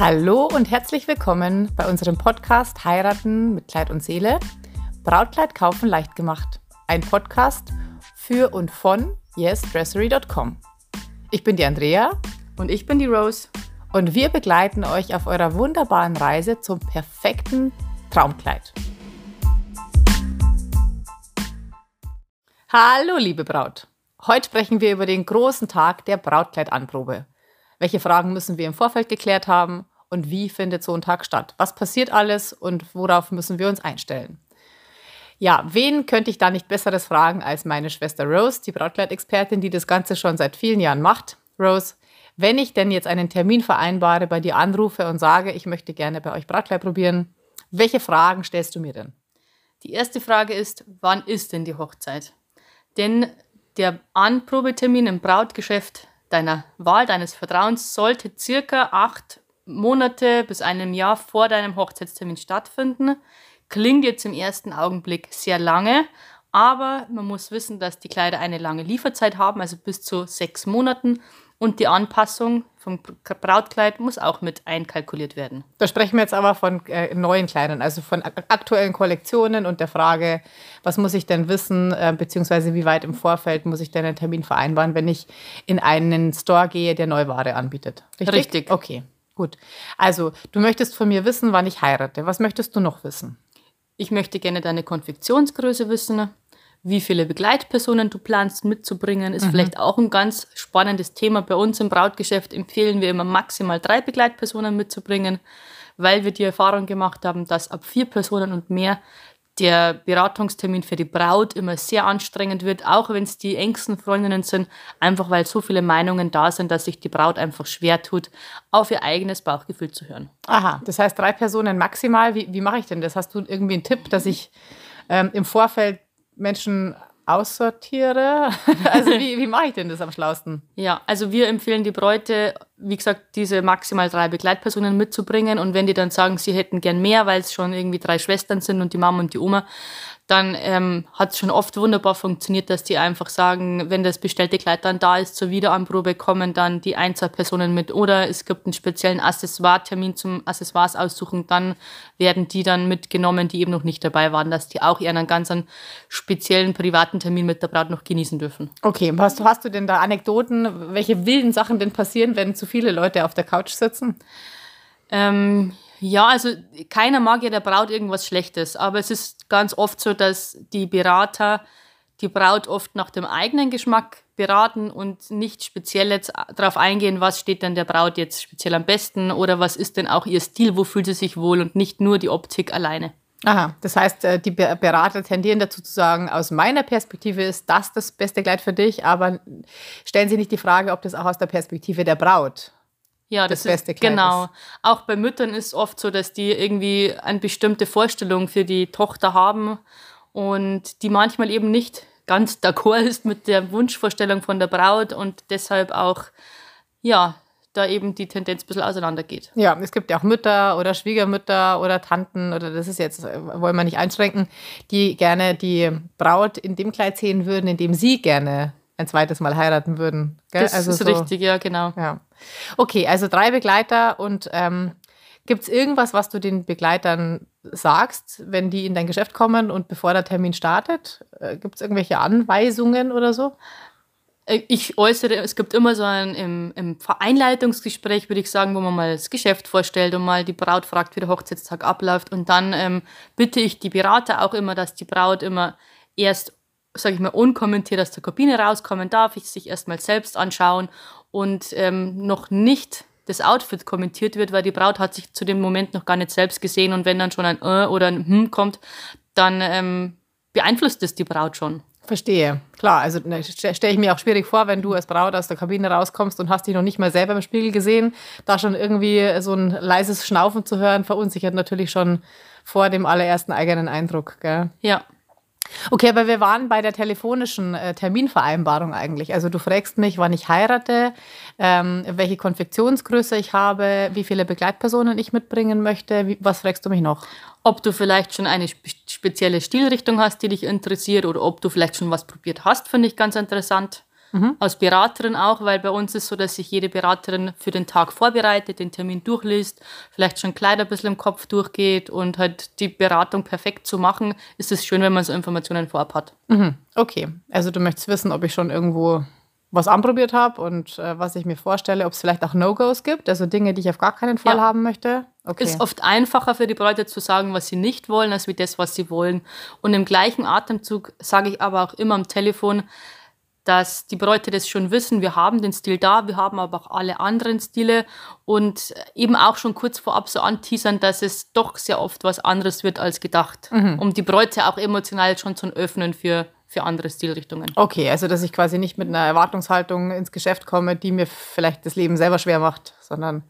Hallo und herzlich willkommen bei unserem Podcast Heiraten mit Kleid und Seele. Brautkleid kaufen leicht gemacht. Ein Podcast für und von yesdressery.com. Ich bin die Andrea. Und ich bin die Rose. Und wir begleiten euch auf eurer wunderbaren Reise zum perfekten Traumkleid. Hallo, liebe Braut. Heute sprechen wir über den großen Tag der Brautkleidanprobe. Welche Fragen müssen wir im Vorfeld geklärt haben und wie findet so ein Tag statt? Was passiert alles und worauf müssen wir uns einstellen? Ja, wen könnte ich da nicht besseres fragen als meine Schwester Rose, die Brautkleidexpertin, die das Ganze schon seit vielen Jahren macht. Rose, wenn ich denn jetzt einen Termin vereinbare, bei dir anrufe und sage, ich möchte gerne bei euch Brautkleid probieren, welche Fragen stellst du mir denn? Die erste Frage ist, wann ist denn die Hochzeit? Denn der Anprobetermin im Brautgeschäft deiner Wahl, deines Vertrauens, sollte circa acht Monate bis einem Jahr vor deinem Hochzeitstermin stattfinden. Klingt jetzt im ersten Augenblick sehr lange, aber man muss wissen, dass die Kleider eine lange Lieferzeit haben, also bis zu sechs Monaten. Und die Anpassung vom Brautkleid muss auch mit einkalkuliert werden. Da sprechen wir jetzt aber von äh, neuen Kleidern, also von aktuellen Kollektionen und der Frage, was muss ich denn wissen, äh, beziehungsweise wie weit im Vorfeld muss ich denn einen Termin vereinbaren, wenn ich in einen Store gehe, der Neuware anbietet. Richtig? Richtig. Okay, gut. Also, du möchtest von mir wissen, wann ich heirate. Was möchtest du noch wissen? Ich möchte gerne deine Konfektionsgröße wissen wie viele Begleitpersonen du planst mitzubringen, ist mhm. vielleicht auch ein ganz spannendes Thema. Bei uns im Brautgeschäft empfehlen wir immer maximal drei Begleitpersonen mitzubringen, weil wir die Erfahrung gemacht haben, dass ab vier Personen und mehr der Beratungstermin für die Braut immer sehr anstrengend wird, auch wenn es die engsten Freundinnen sind, einfach weil so viele Meinungen da sind, dass sich die Braut einfach schwer tut, auf ihr eigenes Bauchgefühl zu hören. Aha, das heißt drei Personen maximal. Wie, wie mache ich denn das? Hast du irgendwie einen Tipp, dass ich ähm, im Vorfeld Menschen aussortiere? also wie, wie mache ich denn das am schlausten? Ja, also wir empfehlen die Bräute, wie gesagt, diese maximal drei Begleitpersonen mitzubringen. Und wenn die dann sagen, sie hätten gern mehr, weil es schon irgendwie drei Schwestern sind und die Mama und die Oma, dann ähm, hat es schon oft wunderbar funktioniert, dass die einfach sagen, wenn das bestellte Kleid dann da ist zur Wiederanprobe, kommen dann die ein, zwei Personen mit. Oder es gibt einen speziellen Accessoire-Termin zum Accessoires aussuchen, dann werden die dann mitgenommen, die eben noch nicht dabei waren, dass die auch ihren ganz einen speziellen privaten Termin mit der Braut noch genießen dürfen. Okay, hast hast du denn da Anekdoten, welche wilden Sachen denn passieren, wenn zu viele Leute auf der Couch sitzen? Ähm, ja, also keiner mag ja der Braut irgendwas Schlechtes, aber es ist ganz oft so, dass die Berater die Braut oft nach dem eigenen Geschmack beraten und nicht speziell jetzt darauf eingehen, was steht denn der Braut jetzt speziell am besten oder was ist denn auch ihr Stil, wo fühlt sie sich wohl und nicht nur die Optik alleine. Aha, das heißt, äh, die Berater tendieren dazu zu sagen, aus meiner Perspektive ist das das beste Kleid für dich, aber stellen sie nicht die Frage, ob das auch aus der Perspektive der Braut ja, das, das beste Kleid genau. Ist. Auch bei Müttern ist oft so, dass die irgendwie eine bestimmte Vorstellung für die Tochter haben und die manchmal eben nicht ganz d'accord ist mit der Wunschvorstellung von der Braut und deshalb auch, ja, da eben die Tendenz ein bisschen auseinandergeht. Ja, es gibt ja auch Mütter oder Schwiegermütter oder Tanten oder das ist jetzt, wollen wir nicht einschränken, die gerne die Braut in dem Kleid sehen würden, in dem sie gerne ein zweites Mal heiraten würden. Gell? Das also ist so, richtig, ja, genau. Ja. Okay, also drei Begleiter und ähm, gibt es irgendwas, was du den Begleitern sagst, wenn die in dein Geschäft kommen und bevor der Termin startet? Äh, gibt es irgendwelche Anweisungen oder so? Äh, ich äußere, es gibt immer so ein im, im Einleitungsgespräch, würde ich sagen, wo man mal das Geschäft vorstellt und mal die Braut fragt, wie der Hochzeitstag abläuft. Und dann ähm, bitte ich die Berater auch immer, dass die Braut immer erst sage ich mal, unkommentiert aus der Kabine rauskommen darf, ich sich erstmal selbst anschauen und ähm, noch nicht das Outfit kommentiert wird, weil die Braut hat sich zu dem Moment noch gar nicht selbst gesehen und wenn dann schon ein äh oder ein hm kommt, dann ähm, beeinflusst es die Braut schon. Verstehe. Klar, also ne, stelle ich mir auch schwierig vor, wenn du als Braut aus der Kabine rauskommst und hast dich noch nicht mal selber im Spiegel gesehen, da schon irgendwie so ein leises Schnaufen zu hören, verunsichert natürlich schon vor dem allerersten eigenen Eindruck. Gell? Ja. Okay, aber wir waren bei der telefonischen äh, Terminvereinbarung eigentlich. Also du fragst mich, wann ich heirate, ähm, welche Konfektionsgröße ich habe, wie viele Begleitpersonen ich mitbringen möchte. Wie, was fragst du mich noch? Ob du vielleicht schon eine spezielle Stilrichtung hast, die dich interessiert oder ob du vielleicht schon was probiert hast, finde ich ganz interessant. Mhm. als Beraterin auch, weil bei uns ist so, dass sich jede Beraterin für den Tag vorbereitet, den Termin durchliest, vielleicht schon Kleider ein bisschen im Kopf durchgeht und halt die Beratung perfekt zu machen, ist es schön, wenn man so Informationen vorab hat. Mhm. Okay, also du möchtest wissen, ob ich schon irgendwo was anprobiert habe und äh, was ich mir vorstelle, ob es vielleicht auch No-Gos gibt, also Dinge, die ich auf gar keinen Fall ja. haben möchte. Okay. Ist oft einfacher für die Bräute zu sagen, was sie nicht wollen, als wie das, was sie wollen. Und im gleichen Atemzug sage ich aber auch immer am Telefon, dass die Bräute das schon wissen, wir haben den Stil da, wir haben aber auch alle anderen Stile und eben auch schon kurz vorab so anteasern, dass es doch sehr oft was anderes wird als gedacht, mhm. um die Bräute auch emotional schon zu öffnen für für andere Stilrichtungen. Okay, also dass ich quasi nicht mit einer Erwartungshaltung ins Geschäft komme, die mir vielleicht das Leben selber schwer macht, sondern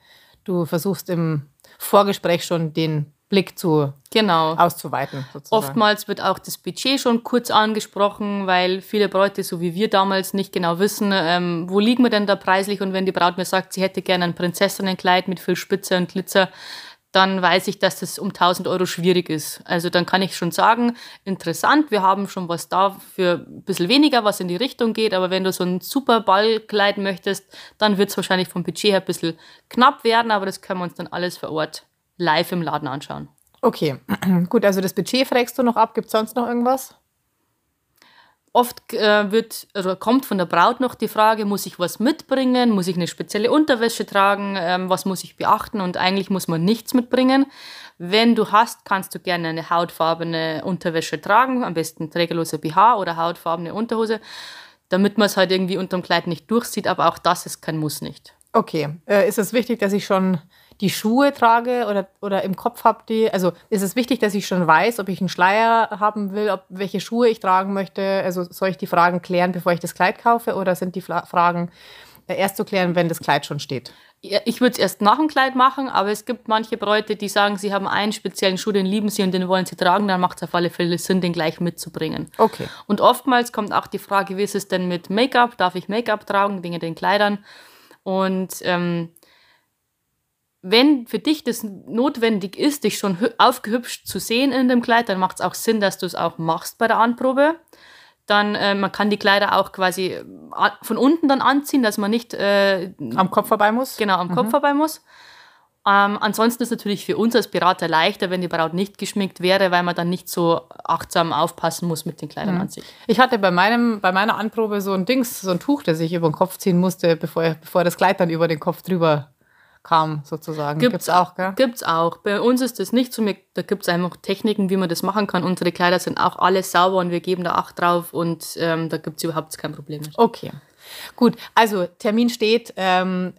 du versuchst im Vorgespräch schon den Blick zu genau. auszuweiten. Sozusagen. Oftmals wird auch das Budget schon kurz angesprochen, weil viele Bräute, so wie wir damals, nicht genau wissen, ähm, wo liegen wir denn da preislich und wenn die Braut mir sagt, sie hätte gerne ein Prinzessinnenkleid mit viel Spitze und Glitzer, dann weiß ich, dass das um 1000 Euro schwierig ist. Also dann kann ich schon sagen, interessant, wir haben schon was da für ein bisschen weniger, was in die Richtung geht, aber wenn du so ein super Ballkleid möchtest, dann wird es wahrscheinlich vom Budget her ein bisschen knapp werden, aber das können wir uns dann alles vor Ort live im Laden anschauen. Okay, gut, also das Budget fragst du noch ab, gibt es sonst noch irgendwas? Oft äh, wird, oder kommt von der Braut noch die Frage, muss ich was mitbringen? Muss ich eine spezielle Unterwäsche tragen? Ähm, was muss ich beachten? Und eigentlich muss man nichts mitbringen. Wenn du hast, kannst du gerne eine hautfarbene Unterwäsche tragen, am besten trägerlose BH oder hautfarbene Unterhose, damit man es halt irgendwie unterm Kleid nicht durchsieht, aber auch das ist kein Muss nicht. Okay, äh, ist es wichtig, dass ich schon die Schuhe trage oder, oder im Kopf habe die, also ist es wichtig, dass ich schon weiß, ob ich einen Schleier haben will, ob welche Schuhe ich tragen möchte. Also soll ich die Fragen klären, bevor ich das Kleid kaufe oder sind die Fragen äh, erst zu klären, wenn das Kleid schon steht? Ich würde es erst nach dem Kleid machen, aber es gibt manche Bräute, die sagen, sie haben einen speziellen Schuh, den lieben sie und den wollen sie tragen, dann macht es auf alle Fälle Sinn, den gleich mitzubringen. Okay. Und oftmals kommt auch die Frage, wie ist es denn mit Make-up? Darf ich Make-up tragen wegen den Kleidern? Und ähm, wenn für dich das notwendig ist, dich schon aufgehübscht zu sehen in dem Kleid, dann macht es auch Sinn, dass du es auch machst bei der Anprobe. Dann, äh, man kann die Kleider auch quasi äh, von unten dann anziehen, dass man nicht äh, am Kopf vorbei muss. Genau, am mhm. Kopf vorbei muss. Ähm, ansonsten ist es natürlich für uns als Berater leichter, wenn die Braut nicht geschminkt wäre, weil man dann nicht so achtsam aufpassen muss mit den Kleidern mhm. an sich. Ich hatte bei, meinem, bei meiner Anprobe so ein Dings, so ein Tuch, das ich über den Kopf ziehen musste, bevor, bevor das Kleid dann über den Kopf drüber kam, sozusagen. Gibt es auch, gell? Gibt's auch. Bei uns ist das nicht so. Da gibt es einfach Techniken, wie man das machen kann. Unsere Kleider sind auch alle sauber und wir geben da Acht drauf und ähm, da gibt es überhaupt kein Problem mit. Okay. Gut, also Termin steht ähm,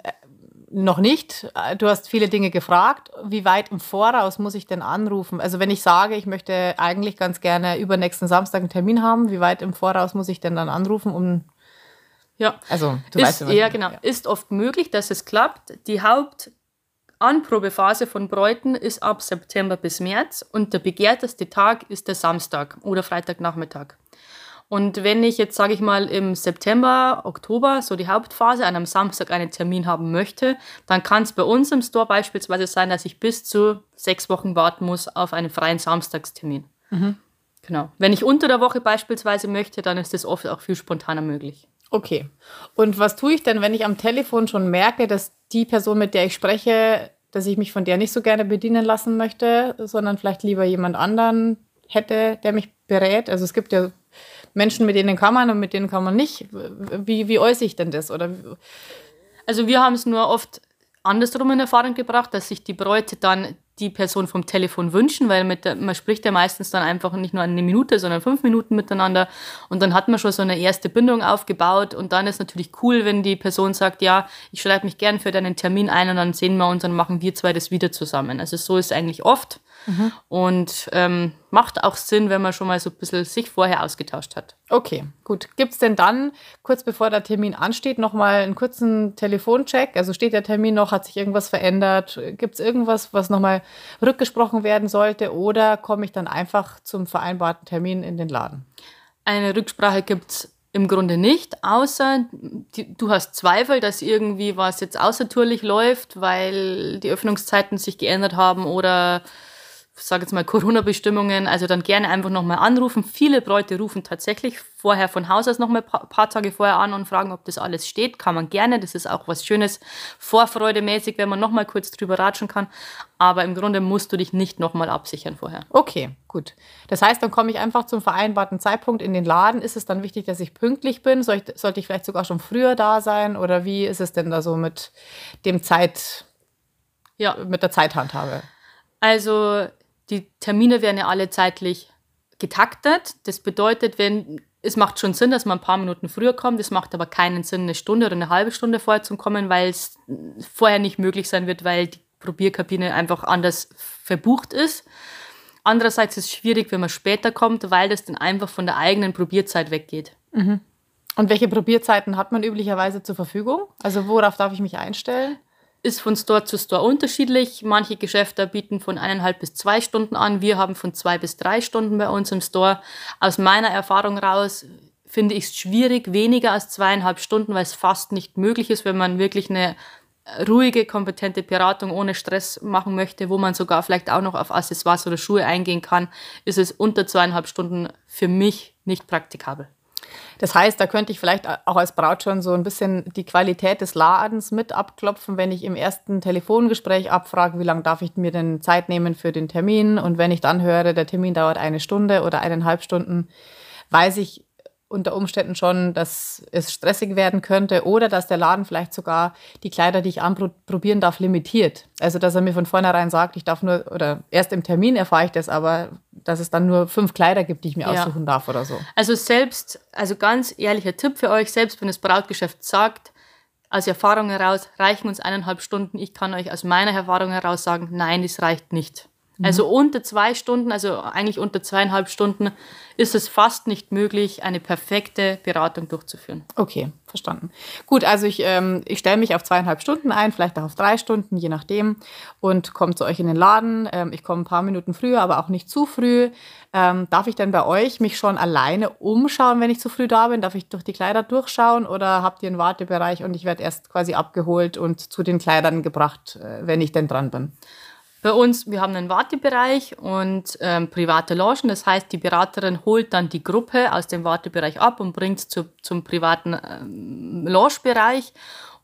noch nicht. Du hast viele Dinge gefragt. Wie weit im Voraus muss ich denn anrufen? Also wenn ich sage, ich möchte eigentlich ganz gerne übernächsten Samstag einen Termin haben, wie weit im Voraus muss ich denn dann anrufen, um ja, also du ist, weißt ja, genau. Ja. Ist oft möglich, dass es klappt. Die Hauptanprobephase von Bräuten ist ab September bis März und der begehrteste Tag ist der Samstag oder Freitagnachmittag. Und wenn ich jetzt, sage ich mal, im September, Oktober, so die Hauptphase, an einem Samstag einen Termin haben möchte, dann kann es bei uns im Store beispielsweise sein, dass ich bis zu sechs Wochen warten muss auf einen freien Samstagstermin. Mhm. Genau. Wenn ich unter der Woche beispielsweise möchte, dann ist das oft auch viel spontaner möglich. Okay. Und was tue ich denn, wenn ich am Telefon schon merke, dass die Person, mit der ich spreche, dass ich mich von der nicht so gerne bedienen lassen möchte, sondern vielleicht lieber jemand anderen hätte, der mich berät? Also es gibt ja Menschen, mit denen kann man und mit denen kann man nicht. Wie, wie äußere ich denn das? Oder also wir haben es nur oft andersrum in Erfahrung gebracht, dass sich die Bräute dann die Person vom Telefon wünschen, weil der, man spricht ja meistens dann einfach nicht nur eine Minute, sondern fünf Minuten miteinander. Und dann hat man schon so eine erste Bindung aufgebaut. Und dann ist natürlich cool, wenn die Person sagt, ja, ich schreibe mich gern für deinen Termin ein und dann sehen wir uns und machen wir zwei das wieder zusammen. Also so ist es eigentlich oft mhm. und ähm, macht auch Sinn, wenn man schon mal so ein bisschen sich vorher ausgetauscht hat. Okay, gut. Gibt es denn dann, kurz bevor der Termin ansteht, nochmal einen kurzen Telefoncheck? Also steht der Termin noch, hat sich irgendwas verändert? Gibt es irgendwas, was nochmal rückgesprochen werden sollte? Oder komme ich dann einfach zum vereinbarten Termin in den Laden? Eine Rücksprache gibt es im Grunde nicht, außer die, du hast Zweifel, dass irgendwie was jetzt außertourlich läuft, weil die Öffnungszeiten sich geändert haben oder sage jetzt mal Corona-Bestimmungen, also dann gerne einfach nochmal anrufen. Viele Bräute rufen tatsächlich vorher von Haus aus nochmal ein paar Tage vorher an und fragen, ob das alles steht. Kann man gerne. Das ist auch was Schönes, vorfreudemäßig, wenn man nochmal kurz drüber ratschen kann. Aber im Grunde musst du dich nicht nochmal absichern vorher. Okay, gut. Das heißt, dann komme ich einfach zum vereinbarten Zeitpunkt in den Laden. Ist es dann wichtig, dass ich pünktlich bin? Soll ich, sollte ich vielleicht sogar schon früher da sein? Oder wie ist es denn da so mit dem Zeit, ja. mit der Zeithandhabe? Also die Termine werden ja alle zeitlich getaktet. Das bedeutet, wenn es macht schon Sinn, dass man ein paar Minuten früher kommt. Es macht aber keinen Sinn, eine Stunde oder eine halbe Stunde vorher zu kommen, weil es vorher nicht möglich sein wird, weil die Probierkabine einfach anders verbucht ist. Andererseits ist es schwierig, wenn man später kommt, weil das dann einfach von der eigenen Probierzeit weggeht. Mhm. Und welche Probierzeiten hat man üblicherweise zur Verfügung? Also worauf darf ich mich einstellen? Ist von Store zu Store unterschiedlich. Manche Geschäfte bieten von eineinhalb bis zwei Stunden an. Wir haben von zwei bis drei Stunden bei uns im Store. Aus meiner Erfahrung raus finde ich es schwierig, weniger als zweieinhalb Stunden, weil es fast nicht möglich ist, wenn man wirklich eine ruhige, kompetente Beratung ohne Stress machen möchte, wo man sogar vielleicht auch noch auf Accessoires oder Schuhe eingehen kann, ist es unter zweieinhalb Stunden für mich nicht praktikabel. Das heißt, da könnte ich vielleicht auch als Braut schon so ein bisschen die Qualität des Ladens mit abklopfen, wenn ich im ersten Telefongespräch abfrage, wie lange darf ich mir denn Zeit nehmen für den Termin. Und wenn ich dann höre, der Termin dauert eine Stunde oder eineinhalb Stunden, weiß ich, unter Umständen schon, dass es stressig werden könnte oder dass der Laden vielleicht sogar die Kleider, die ich anprobieren darf, limitiert. Also dass er mir von vornherein sagt, ich darf nur, oder erst im Termin erfahre ich das, aber dass es dann nur fünf Kleider gibt, die ich mir ja. aussuchen darf oder so. Also selbst, also ganz ehrlicher Tipp für euch, selbst wenn das Brautgeschäft sagt, aus Erfahrung heraus reichen uns eineinhalb Stunden. Ich kann euch aus meiner Erfahrung heraus sagen, nein, es reicht nicht. Mhm. Also unter zwei Stunden, also eigentlich unter zweieinhalb Stunden, ist es fast nicht möglich, eine perfekte Beratung durchzuführen. Okay, verstanden. Gut, also ich, ähm, ich stelle mich auf zweieinhalb Stunden ein, vielleicht auch auf drei Stunden, je nachdem, und komme zu euch in den Laden. Ähm, ich komme ein paar Minuten früher, aber auch nicht zu früh. Ähm, darf ich denn bei euch mich schon alleine umschauen, wenn ich zu früh da bin? Darf ich durch die Kleider durchschauen oder habt ihr einen Wartebereich und ich werde erst quasi abgeholt und zu den Kleidern gebracht, äh, wenn ich denn dran bin? Bei uns, wir haben einen Wartebereich und ähm, private Logen. Das heißt, die Beraterin holt dann die Gruppe aus dem Wartebereich ab und bringt es zu, zum privaten ähm, Logebereich.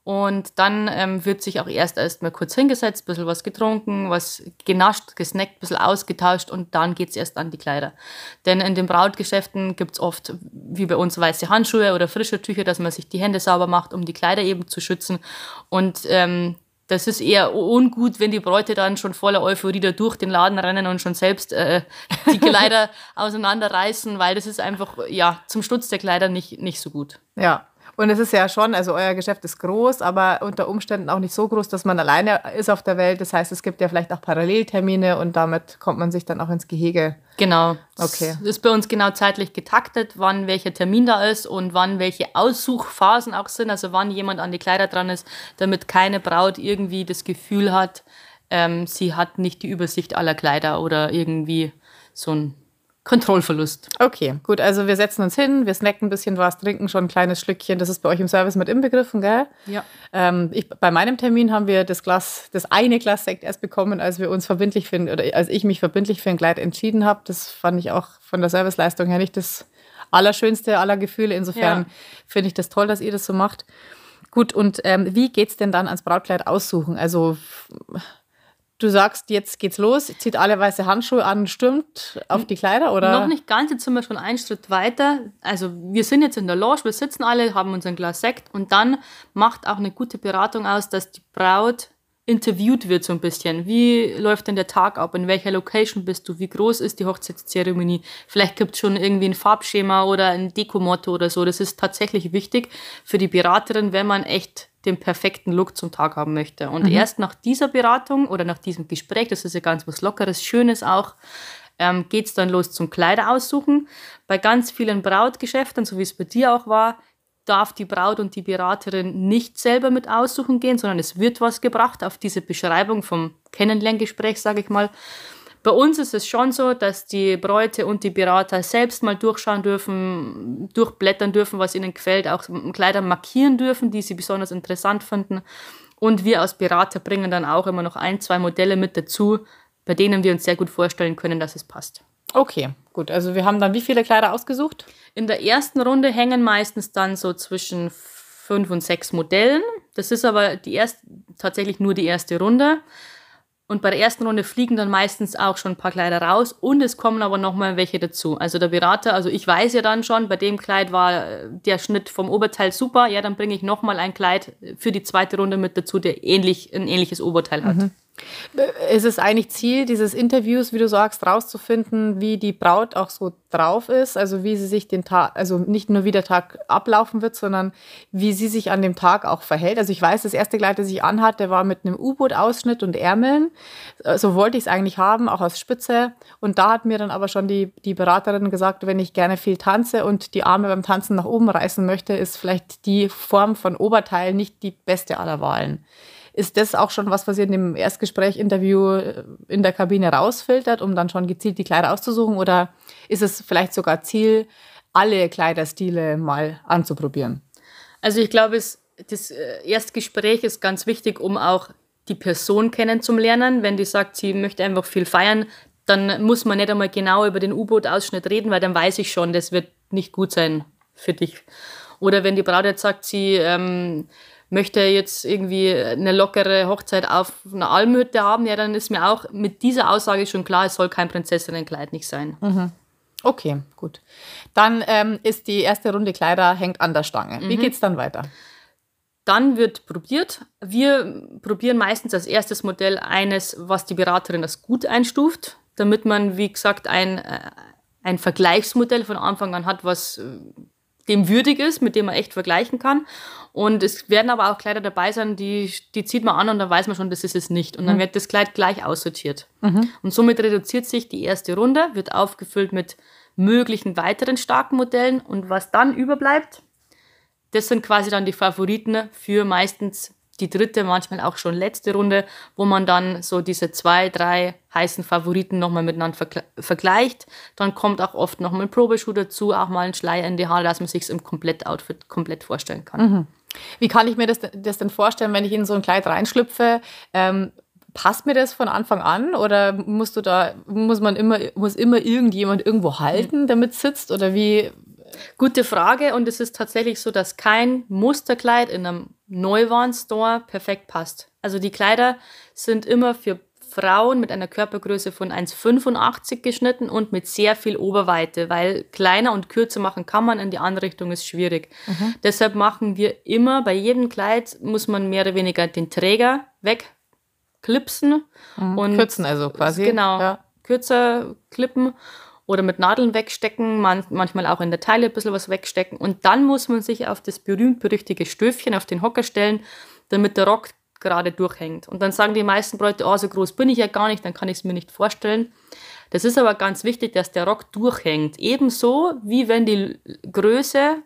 Und dann ähm, wird sich auch erst erstmal kurz hingesetzt, ein bisschen was getrunken, was genascht, gesnackt, ein bisschen ausgetauscht und dann geht es erst an die Kleider. Denn in den Brautgeschäften gibt es oft, wie bei uns, weiße Handschuhe oder frische Tücher, dass man sich die Hände sauber macht, um die Kleider eben zu schützen. Und ähm, das ist eher ungut, wenn die Bräute dann schon voller Euphorie da durch den Laden rennen und schon selbst äh, die Kleider auseinanderreißen, weil das ist einfach ja zum Schutz der Kleider nicht, nicht so gut. Ja, und es ist ja schon, also euer Geschäft ist groß, aber unter Umständen auch nicht so groß, dass man alleine ist auf der Welt. Das heißt, es gibt ja vielleicht auch Paralleltermine und damit kommt man sich dann auch ins Gehege. Genau. Okay. Das ist bei uns genau zeitlich getaktet, wann welcher Termin da ist und wann welche Aussuchphasen auch sind, also wann jemand an die Kleider dran ist, damit keine Braut irgendwie das Gefühl hat, ähm, sie hat nicht die Übersicht aller Kleider oder irgendwie so ein Kontrollverlust. Okay, gut. Also wir setzen uns hin, wir snacken ein bisschen was, trinken schon ein kleines Schlückchen. Das ist bei euch im Service mit inbegriffen, gell? Ja. Ähm, ich, bei meinem Termin haben wir das Glas, das eine Glas Sekt erst bekommen, als wir uns verbindlich finden oder als ich mich verbindlich für ein Kleid entschieden habe. Das fand ich auch von der Serviceleistung her nicht das allerschönste aller Gefühle. Insofern ja. finde ich das toll, dass ihr das so macht. Gut, und ähm, wie es denn dann ans Brautkleid aussuchen? Also Du sagst, jetzt geht's los, zieht alle weiße Handschuhe an, stürmt auf die Kleider, oder? Noch nicht ganz, jetzt sind wir schon einen Schritt weiter. Also wir sind jetzt in der Lounge, wir sitzen alle, haben unseren Glas Sekt und dann macht auch eine gute Beratung aus, dass die Braut interviewt wird so ein bisschen. Wie läuft denn der Tag ab? In welcher Location bist du? Wie groß ist die Hochzeitszeremonie? Vielleicht gibt es schon irgendwie ein Farbschema oder ein Dekomotto oder so. Das ist tatsächlich wichtig für die Beraterin, wenn man echt den perfekten Look zum Tag haben möchte. Und mhm. erst nach dieser Beratung oder nach diesem Gespräch, das ist ja ganz was Lockeres, Schönes auch, ähm, geht es dann los zum Kleider aussuchen. Bei ganz vielen Brautgeschäften, so wie es bei dir auch war, darf die Braut und die Beraterin nicht selber mit aussuchen gehen, sondern es wird was gebracht auf diese Beschreibung vom Kennenlerngespräch, sage ich mal. Bei uns ist es schon so, dass die Bräute und die Berater selbst mal durchschauen dürfen, durchblättern dürfen, was ihnen gefällt, auch Kleider markieren dürfen, die sie besonders interessant finden. Und wir als Berater bringen dann auch immer noch ein, zwei Modelle mit dazu, bei denen wir uns sehr gut vorstellen können, dass es passt. Okay, gut. Also wir haben dann wie viele Kleider ausgesucht? In der ersten Runde hängen meistens dann so zwischen fünf und sechs Modellen. Das ist aber die erst, tatsächlich nur die erste Runde. Und bei der ersten Runde fliegen dann meistens auch schon ein paar Kleider raus und es kommen aber nochmal welche dazu. Also der Berater, also ich weiß ja dann schon, bei dem Kleid war der Schnitt vom Oberteil super, ja, dann bringe ich nochmal ein Kleid für die zweite Runde mit dazu, der ähnlich, ein ähnliches Oberteil hat. Mhm. Ist es eigentlich Ziel dieses Interviews, wie du sagst, rauszufinden, wie die Braut auch so drauf ist? Also wie sie sich den Tag, also nicht nur wie der Tag ablaufen wird, sondern wie sie sich an dem Tag auch verhält. Also ich weiß, das erste Kleid, das ich anhatte, war mit einem U-Boot-Ausschnitt und Ärmeln. So wollte ich es eigentlich haben, auch aus Spitze. Und da hat mir dann aber schon die, die Beraterin gesagt, wenn ich gerne viel tanze und die Arme beim Tanzen nach oben reißen möchte, ist vielleicht die Form von Oberteil nicht die beste aller Wahlen. Ist das auch schon was, was ihr in dem Erstgespräch-Interview äh, in der Kabine rausfiltert, um dann schon gezielt die Kleider auszusuchen? Oder ist es vielleicht sogar Ziel, alle Kleiderstile mal anzuprobieren? Also ich glaube, das äh, Erstgespräch ist ganz wichtig, um auch die Person kennenzulernen. Wenn die sagt, sie möchte einfach viel feiern, dann muss man nicht einmal genau über den U-Boot-Ausschnitt reden, weil dann weiß ich schon, das wird nicht gut sein für dich. Oder wenn die Braut jetzt sagt, sie ähm, möchte jetzt irgendwie eine lockere Hochzeit auf einer Almhütte haben, ja, dann ist mir auch mit dieser Aussage schon klar, es soll kein Prinzessinnenkleid nicht sein. Mhm. Okay, gut. Dann ähm, ist die erste Runde Kleider hängt an der Stange. Wie mhm. geht es dann weiter? Dann wird probiert. Wir probieren meistens als erstes Modell eines, was die Beraterin als gut einstuft, damit man, wie gesagt, ein, äh, ein Vergleichsmodell von Anfang an hat, was äh, dem würdig ist, mit dem man echt vergleichen kann. Und es werden aber auch Kleider dabei sein, die, die zieht man an und dann weiß man schon, das ist es nicht. Und dann mhm. wird das Kleid gleich aussortiert. Mhm. Und somit reduziert sich die erste Runde, wird aufgefüllt mit möglichen weiteren starken Modellen. Und was dann überbleibt, das sind quasi dann die Favoriten für meistens die dritte, manchmal auch schon letzte Runde, wo man dann so diese zwei, drei heißen Favoriten nochmal miteinander vergleicht. Dann kommt auch oft nochmal ein Probeschuh dazu, auch mal ein Schleier in die Haare, dass man sich im Komplettoutfit komplett vorstellen kann. Mhm. Wie kann ich mir das, das denn vorstellen, wenn ich in so ein Kleid reinschlüpfe? Ähm, passt mir das von Anfang an oder musst du da, muss man immer, muss immer irgendjemand irgendwo halten, damit es sitzt? Oder wie, Gute Frage und es ist tatsächlich so, dass kein Musterkleid in einem Neuwarenstore perfekt passt. Also die Kleider sind immer für Frauen mit einer Körpergröße von 1,85 geschnitten und mit sehr viel Oberweite, weil kleiner und kürzer machen kann man, in die andere Richtung ist schwierig. Mhm. Deshalb machen wir immer, bei jedem Kleid muss man mehr oder weniger den Träger wegklipsen. Mhm. Und Kürzen also quasi. Genau, ja. kürzer klippen oder mit Nadeln wegstecken, man, manchmal auch in der Teile ein bisschen was wegstecken. Und dann muss man sich auf das berühmt-berüchtigte Stöfchen auf den Hocker stellen, damit der Rock gerade durchhängt. Und dann sagen die meisten Leute, oh, so groß bin ich ja gar nicht, dann kann ich es mir nicht vorstellen. Das ist aber ganz wichtig, dass der Rock durchhängt. Ebenso wie wenn die Größe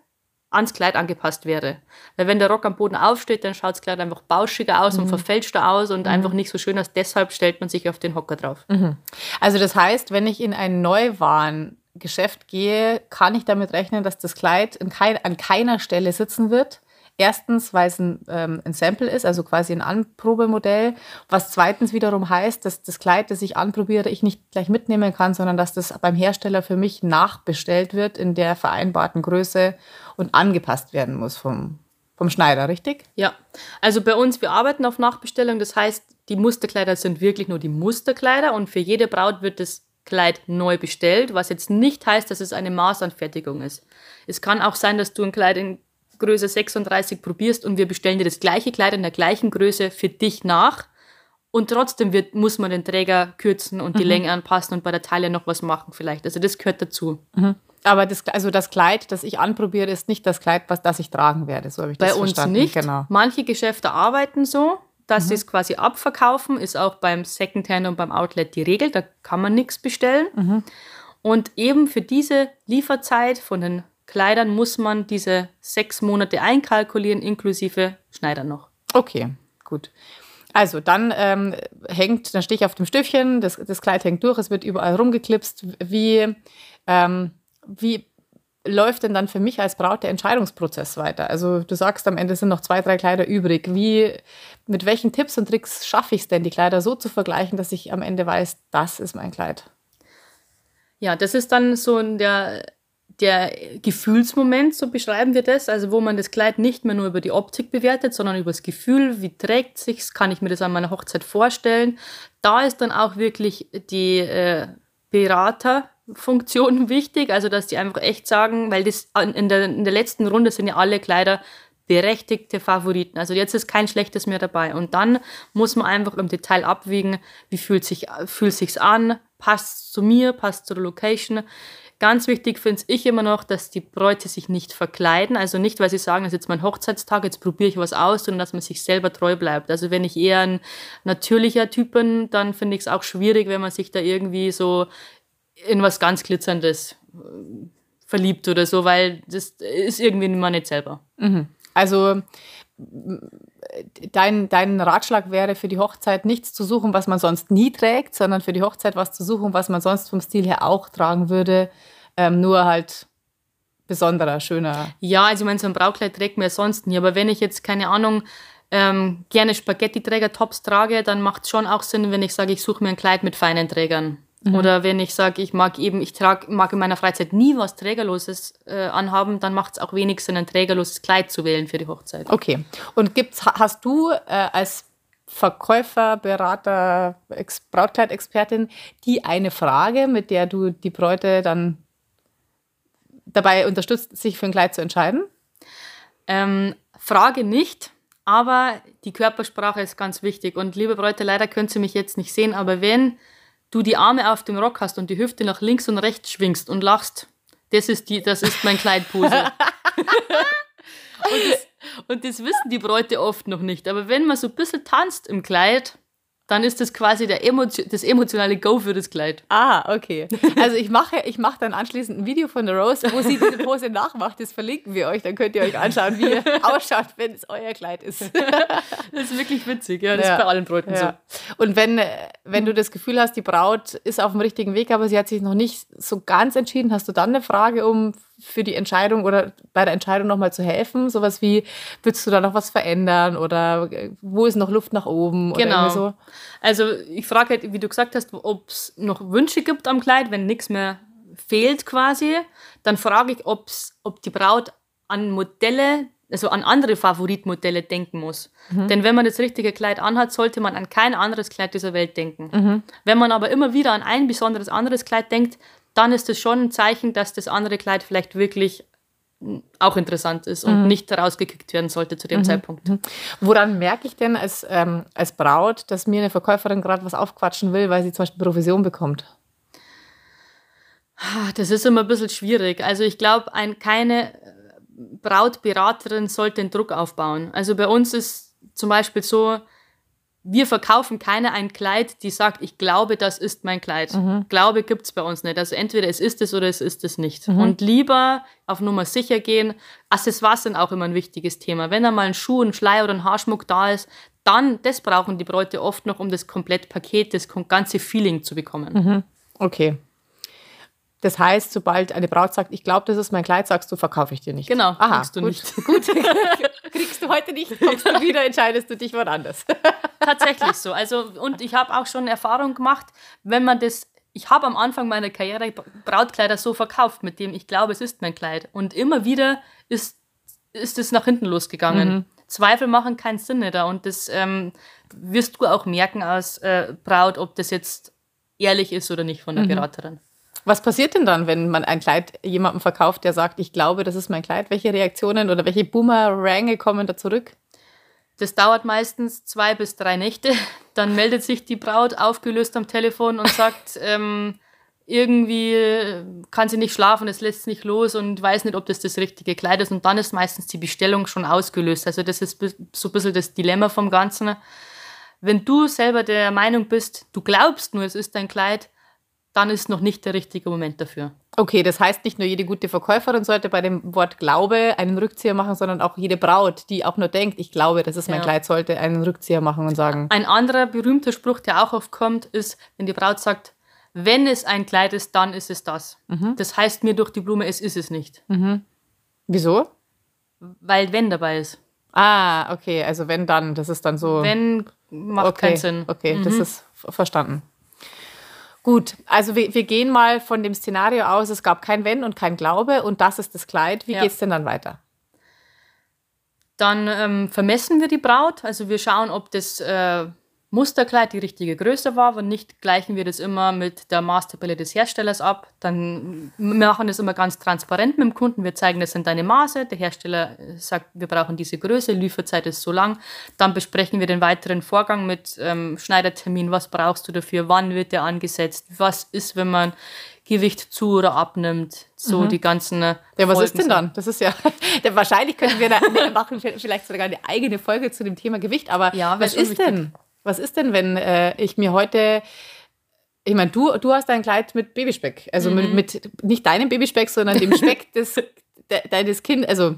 ans Kleid angepasst wäre. Weil wenn der Rock am Boden aufsteht, dann schaut das Kleid einfach bauschiger aus mhm. und verfälschter aus und mhm. einfach nicht so schön aus. Deshalb stellt man sich auf den Hocker drauf. Mhm. Also das heißt, wenn ich in ein Neuwarengeschäft gehe, kann ich damit rechnen, dass das Kleid kein, an keiner Stelle sitzen wird, Erstens, weil es ein, ähm, ein, Sample ist, also quasi ein Anprobemodell. Was zweitens wiederum heißt, dass das Kleid, das ich anprobiere, ich nicht gleich mitnehmen kann, sondern dass das beim Hersteller für mich nachbestellt wird in der vereinbarten Größe und angepasst werden muss vom, vom Schneider, richtig? Ja, also bei uns, wir arbeiten auf Nachbestellung. Das heißt, die Musterkleider sind wirklich nur die Musterkleider und für jede Braut wird das Kleid neu bestellt, was jetzt nicht heißt, dass es eine Maßanfertigung ist. Es kann auch sein, dass du ein Kleid in Größe 36 probierst und wir bestellen dir das gleiche Kleid in der gleichen Größe für dich nach. Und trotzdem wird, muss man den Träger kürzen und die mhm. Länge anpassen und bei der Taille noch was machen vielleicht. Also das gehört dazu. Mhm. Aber das, also das Kleid, das ich anprobiere, ist nicht das Kleid, was das ich tragen werde. So habe ich bei das uns verstanden. nicht. Genau. Manche Geschäfte arbeiten so, dass mhm. sie es quasi abverkaufen. Ist auch beim Secondhand und beim Outlet die Regel. Da kann man nichts bestellen. Mhm. Und eben für diese Lieferzeit von den Kleidern muss man diese sechs Monate einkalkulieren, inklusive Schneider noch. Okay, gut. Also dann ähm, hängt, dann stehe ich auf dem Stöfchen, das, das Kleid hängt durch, es wird überall rumgeklipst. Wie, ähm, wie läuft denn dann für mich als Braut der Entscheidungsprozess weiter? Also du sagst, am Ende sind noch zwei, drei Kleider übrig. Wie, mit welchen Tipps und Tricks schaffe ich es denn, die Kleider so zu vergleichen, dass ich am Ende weiß, das ist mein Kleid? Ja, das ist dann so der, der Gefühlsmoment, so beschreiben wir das, also wo man das Kleid nicht mehr nur über die Optik bewertet, sondern über das Gefühl, wie trägt sich, kann ich mir das an meiner Hochzeit vorstellen. Da ist dann auch wirklich die äh, Berater Funktion wichtig, also dass die einfach echt sagen, weil das in der, in der letzten Runde sind ja alle Kleider berechtigte Favoriten. Also jetzt ist kein schlechtes mehr dabei. Und dann muss man einfach im Detail abwägen, wie fühlt sich fühlt sich's an, passt zu mir, passt zur Location. Ganz wichtig finde ich immer noch, dass die Bräute sich nicht verkleiden. Also nicht, weil sie sagen, das ist jetzt mein Hochzeitstag, jetzt probiere ich was aus, sondern dass man sich selber treu bleibt. Also wenn ich eher ein natürlicher Typ bin, dann finde ich es auch schwierig, wenn man sich da irgendwie so in was ganz Glitzerndes äh, verliebt oder so, weil das ist irgendwie immer nicht selber. Mhm. Also dein, dein Ratschlag wäre für die Hochzeit nichts zu suchen, was man sonst nie trägt, sondern für die Hochzeit was zu suchen, was man sonst vom Stil her auch tragen würde, ähm, nur halt besonderer, schöner. Ja, also ich meine, so ein Braukleid trägt man ja sonst nie, aber wenn ich jetzt, keine Ahnung, ähm, gerne Spaghetti-Träger-Tops trage, dann macht es schon auch Sinn, wenn ich sage, ich suche mir ein Kleid mit feinen Trägern. Mhm. Oder wenn ich sage, ich mag eben, ich trag, mag in meiner Freizeit nie was Trägerloses äh, anhaben, dann macht es auch wenig Sinn, ein trägerloses Kleid zu wählen für die Hochzeit. Okay. Und gibt's, hast du äh, als Verkäufer, Berater, Ex Brautkleidexpertin die eine Frage, mit der du die Bräute dann dabei unterstützt, sich für ein Kleid zu entscheiden? Ähm, Frage nicht, aber die Körpersprache ist ganz wichtig. Und liebe Bräute, leider könnt ihr mich jetzt nicht sehen, aber wenn du die Arme auf dem Rock hast und die Hüfte nach links und rechts schwingst und lachst, das ist, die, das ist mein Kleidpose. und, das, und das wissen die Bräute oft noch nicht. Aber wenn man so ein bisschen tanzt im Kleid, dann ist das quasi der Emotio das emotionale Go für das Kleid. Ah, okay. Also ich mache ich mach dann anschließend ein Video von der Rose, wo sie diese Pose nachmacht. Das verlinken wir euch. Dann könnt ihr euch anschauen, wie ihr ausschaut, wenn es euer Kleid ist. das ist wirklich witzig. Ja, das ja. ist bei allen Bräuten ja. so. Und wenn, wenn du das Gefühl hast, die Braut ist auf dem richtigen Weg, aber sie hat sich noch nicht so ganz entschieden, hast du dann eine Frage, um für die Entscheidung oder bei der Entscheidung nochmal zu helfen? Sowas wie, würdest du da noch was verändern oder äh, wo ist noch Luft nach oben? Genau. so? Also ich frage halt, wie du gesagt hast, ob es noch Wünsche gibt am Kleid, wenn nichts mehr fehlt quasi. Dann frage ich, ob's, ob die Braut an Modelle, also an andere Favoritmodelle denken muss. Mhm. Denn wenn man das richtige Kleid anhat, sollte man an kein anderes Kleid dieser Welt denken. Mhm. Wenn man aber immer wieder an ein besonderes anderes Kleid denkt, dann ist es schon ein Zeichen, dass das andere Kleid vielleicht wirklich auch interessant ist und mhm. nicht rausgekickt werden sollte zu dem mhm. Zeitpunkt. Mhm. Woran merke ich denn als, ähm, als Braut, dass mir eine Verkäuferin gerade was aufquatschen will, weil sie zum Beispiel Provision bekommt? Ah, das ist immer ein bisschen schwierig. Also ich glaube, keine Brautberaterin sollte den Druck aufbauen. Also bei uns ist zum Beispiel so, wir verkaufen keine ein Kleid, die sagt, ich glaube, das ist mein Kleid. Mhm. Glaube gibt es bei uns nicht. Also entweder es ist es oder es ist es nicht. Mhm. Und lieber auf Nummer sicher gehen. Accessoires sind auch immer ein wichtiges Thema. Wenn da mal ein Schuh, ein Schleier oder ein Haarschmuck da ist, dann, das brauchen die Bräute oft noch, um das Komplettpaket, das ganze Feeling zu bekommen. Mhm. Okay. Das heißt, sobald eine Braut sagt, ich glaube, das ist mein Kleid, sagst du, verkaufe ich dir nicht. Genau, Aha, kriegst du gut, nicht. Gut, kriegst du heute nicht, kommst du wieder, entscheidest du dich woanders. Tatsächlich so. Also, und ich habe auch schon Erfahrung gemacht, wenn man das, ich habe am Anfang meiner Karriere Brautkleider so verkauft, mit dem ich glaube, es ist mein Kleid. Und immer wieder ist, ist es nach hinten losgegangen. Mhm. Zweifel machen keinen Sinn da. Und das ähm, wirst du auch merken als äh, Braut, ob das jetzt ehrlich ist oder nicht von der mhm. Beraterin. Was passiert denn dann, wenn man ein Kleid jemandem verkauft, der sagt, ich glaube, das ist mein Kleid? Welche Reaktionen oder welche Boomerange kommen da zurück? Das dauert meistens zwei bis drei Nächte. Dann meldet sich die Braut aufgelöst am Telefon und sagt, ähm, irgendwie kann sie nicht schlafen, es lässt nicht los und weiß nicht, ob das das richtige Kleid ist. Und dann ist meistens die Bestellung schon ausgelöst. Also das ist so ein bisschen das Dilemma vom Ganzen. Wenn du selber der Meinung bist, du glaubst nur, es ist dein Kleid, dann ist noch nicht der richtige Moment dafür. Okay, das heißt, nicht nur jede gute Verkäuferin sollte bei dem Wort Glaube einen Rückzieher machen, sondern auch jede Braut, die auch nur denkt, ich glaube, das ist mein ja. Kleid, sollte einen Rückzieher machen und sagen. Ein anderer berühmter Spruch, der auch oft kommt, ist, wenn die Braut sagt, Wenn es ein Kleid ist, dann ist es das. Mhm. Das heißt mir durch die Blume, es ist es nicht. Wieso? Weil wenn dabei ist. Ah, okay, also wenn dann, das ist dann so. Wenn macht okay, keinen Sinn. Okay, das ist verstanden. Gut, also wir, wir gehen mal von dem Szenario aus, es gab kein Wenn und kein Glaube und das ist das Kleid. Wie Ja. geht's denn dann weiter? Dann ähm, vermessen wir die Braut. Also wir schauen, ob das äh, Musterkleid die richtige Größe war. Wenn nicht, gleichen wir das immer mit der Maßtabelle des Herstellers ab. Dann wir machen das immer ganz transparent mit dem Kunden. Wir zeigen, das sind deine Maße. Der Hersteller sagt, wir brauchen diese Größe. Lieferzeit ist so lang. Dann besprechen wir den weiteren Vorgang mit ähm, Schneidertermin. Was brauchst du dafür? Wann wird der angesetzt? Was ist, wenn man Gewicht zu oder abnimmt? So die ganzen. Mhm. Ja, was ist Folgen denn dann? Das ist ja, denn wahrscheinlich können wir da wir machen vielleicht sogar eine eigene Folge zu dem Thema Gewicht. Aber Ja, was ist wichtig. Was ist denn, wenn äh, ich mir heute, ich meine, du, du hast ein Kleid mit Babyspeck, also Mhm. mit, mit nicht deinem Babyspeck, sondern dem Speck des de, deines Kind, also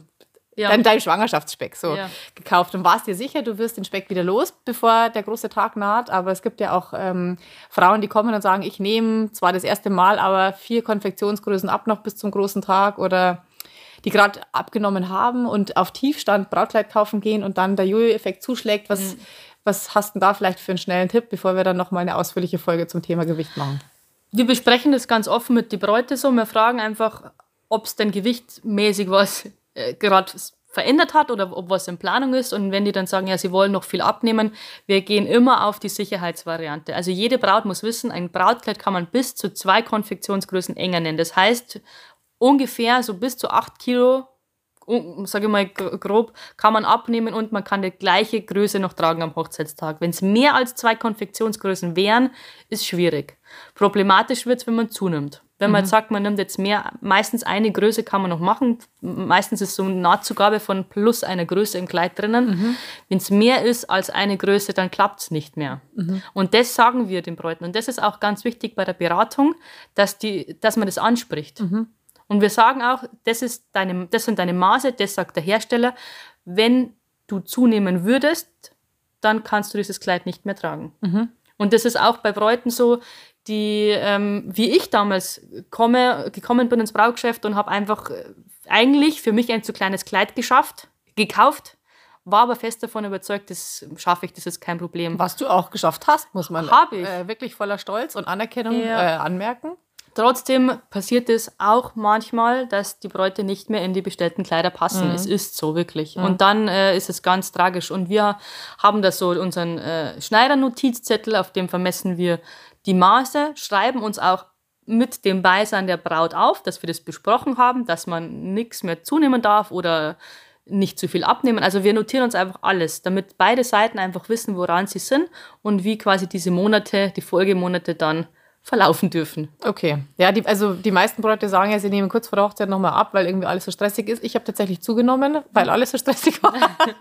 Ja. dein, dein Schwangerschaftsspeck so Ja. gekauft und warst dir sicher, du wirst den Speck wieder los, bevor der große Tag naht. Aber es gibt ja auch ähm, Frauen, die kommen und sagen, ich nehme zwar das erste Mal, aber vier Konfektionsgrößen ab noch bis zum großen Tag oder die gerade abgenommen haben und auf Tiefstand Brautkleid kaufen gehen und dann der Jojo-Effekt zuschlägt. Was, was hast du da vielleicht für einen schnellen Tipp, bevor wir dann nochmal eine ausführliche Folge zum Thema Gewicht machen? Wir besprechen das ganz offen mit die Bräute so. Wir fragen einfach, ob es denn gewichtmäßig was äh, gerade verändert hat oder ob was in Planung ist. Und wenn die dann sagen, ja, sie wollen noch viel abnehmen, wir gehen immer auf die Sicherheitsvariante. Also jede Braut muss wissen, ein Brautkleid kann man bis zu zwei Konfektionsgrößen enger nennen. Das heißt, ungefähr so bis zu acht Kilo, sage ich mal gr- grob, kann man abnehmen und man kann die gleiche Größe noch tragen am Hochzeitstag. Wenn es mehr als zwei Konfektionsgrößen wären, ist schwierig. Problematisch wird es, wenn man zunimmt. Wenn man jetzt sagt, man nimmt jetzt mehr, meistens eine Größe kann man noch machen. Meistens ist so eine Nahtzugabe von plus einer Größe im Kleid drinnen. Wenn es mehr ist als eine Größe, dann klappt es nicht mehr. Und das sagen wir den Bräuten. Und das ist auch ganz wichtig bei der Beratung, dass, die, dass man das anspricht. Und wir sagen auch, das, ist deine, das sind deine Maße, das sagt der Hersteller. Wenn du zunehmen würdest, dann kannst du dieses Kleid nicht mehr tragen. Und das ist auch bei Bräuten so, die, ähm, wie ich damals komme, gekommen bin ins Braugeschäft und habe einfach äh, eigentlich für mich ein zu kleines Kleid geschafft, gekauft, war aber fest davon überzeugt, das schaffe ich, das ist kein Problem. Was du auch geschafft hast, muss man Hab ich. Äh, wirklich voller Stolz und Anerkennung Ja. äh, anmerken. Trotzdem passiert es auch manchmal, dass die Bräute nicht mehr in die bestellten Kleider passen. Es ist so wirklich. Und dann äh, ist es ganz tragisch. Und wir haben da so unseren äh, Schneider-Notizzettel, auf dem vermessen wir die Maße, schreiben uns auch mit dem Beisein der Braut auf, dass wir das besprochen haben, dass man nichts mehr zunehmen darf oder nicht zu viel abnehmen. Also wir notieren uns einfach alles, damit beide Seiten einfach wissen, woran sie sind und wie quasi diese Monate, die Folgemonate dann verlaufen dürfen. Okay. Ja, die, also die meisten Bräute sagen ja, sie nehmen kurz vor der Hochzeit nochmal ab, weil irgendwie alles so stressig ist. Ich habe tatsächlich zugenommen, weil alles so stressig war.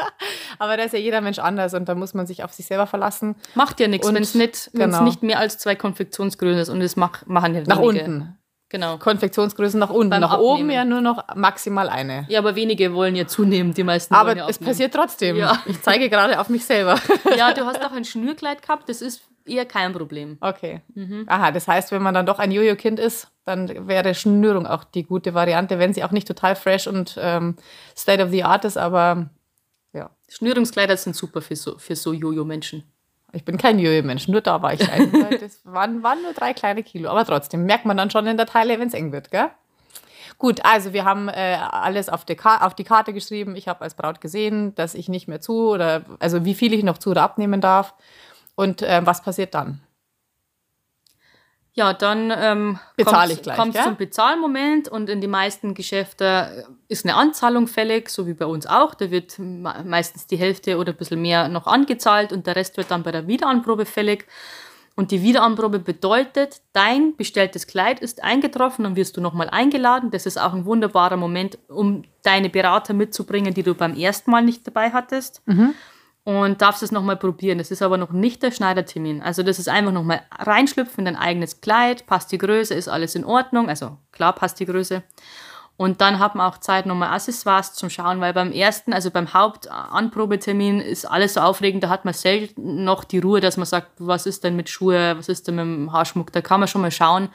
Aber da ist ja jeder Mensch anders und da muss man sich auf sich selber verlassen. Macht ja nichts, wenn es nicht, genau. nicht mehr als zwei Konfektionsgrößen ist und das mach, machen ja Nach wenige. unten. Genau. Konfektionsgrößen nach unten. Beim nach oben Abnehmen. ja nur noch maximal eine. Ja, aber wenige wollen ja zunehmen, die meisten Aber ja es passiert trotzdem. Ja. Ich zeige gerade auf mich selber. Ja, du hast auch ein Schnürkleid gehabt, das ist eher kein Problem. Okay. Mhm. Aha, das heißt, wenn man dann doch ein Jojo-Kind ist, dann wäre Schnürung auch die gute Variante, wenn sie auch nicht total fresh und ähm, state of the art ist, aber ja. Schnürungskleider sind super für so, für so Jojo-Menschen. Ich bin kein Jojo-Mensch, nur da war ich ein. Das waren, waren nur drei kleine Kilo, aber trotzdem merkt man dann schon in der Teile, wenn es eng wird, gell? Gut, also wir haben äh, alles auf die, auf die Karte geschrieben. Ich habe als Braut gesehen, dass ich nicht mehr zu oder also wie viel ich noch zu oder abnehmen darf. Und äh, was passiert dann? Ja, dann ähm, Bezahle ich gleich, kommt zum Bezahlmoment und in die meisten Geschäfte ist eine Anzahlung fällig, so wie bei uns auch. Da wird me- meistens die Hälfte oder ein bisschen mehr noch angezahlt und der Rest wird dann bei der Wiederanprobe fällig. Und die Wiederanprobe bedeutet, dein bestelltes Kleid ist eingetroffen und wirst du nochmal eingeladen. Das ist auch ein wunderbarer Moment, um deine Berater mitzubringen, die du beim ersten Mal nicht dabei hattest und darfst es nochmal probieren. Das ist aber noch nicht der Schneidertermin. Also das ist einfach nochmal reinschlüpfen in dein eigenes Kleid, passt die Größe, ist alles in Ordnung. Also klar passt die Größe. Und dann hat man auch Zeit, nochmal Accessoires zum Schauen, weil beim ersten, also beim Hauptanprobetermin ist alles so aufregend, da hat man selten noch die Ruhe, dass man sagt, was ist denn mit Schuhe, was ist denn mit dem Haarschmuck, da kann man schon mal schauen.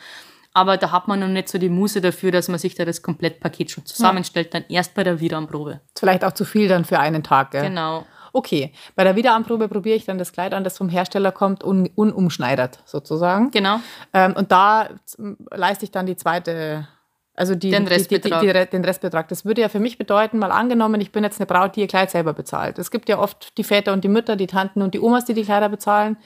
Aber da hat man noch nicht so die Muse dafür, dass man sich da das Komplettpaket schon zusammenstellt, dann erst bei der Wiederanprobe. Vielleicht auch zu viel dann für einen Tag, gell? Genau. Okay, bei der Wiederanprobe probiere ich dann das Kleid an, das vom Hersteller kommt, un unumschneidert sozusagen. Genau. Ähm, und da leiste ich dann die zweite also die, den, Restbetrag. Die, die, den Restbetrag. Das würde ja für mich bedeuten, mal angenommen, ich bin jetzt eine Braut, die ihr Kleid selber bezahlt. Es gibt ja oft die Väter und die Mütter, die Tanten und die Omas, die die Kleider bezahlen.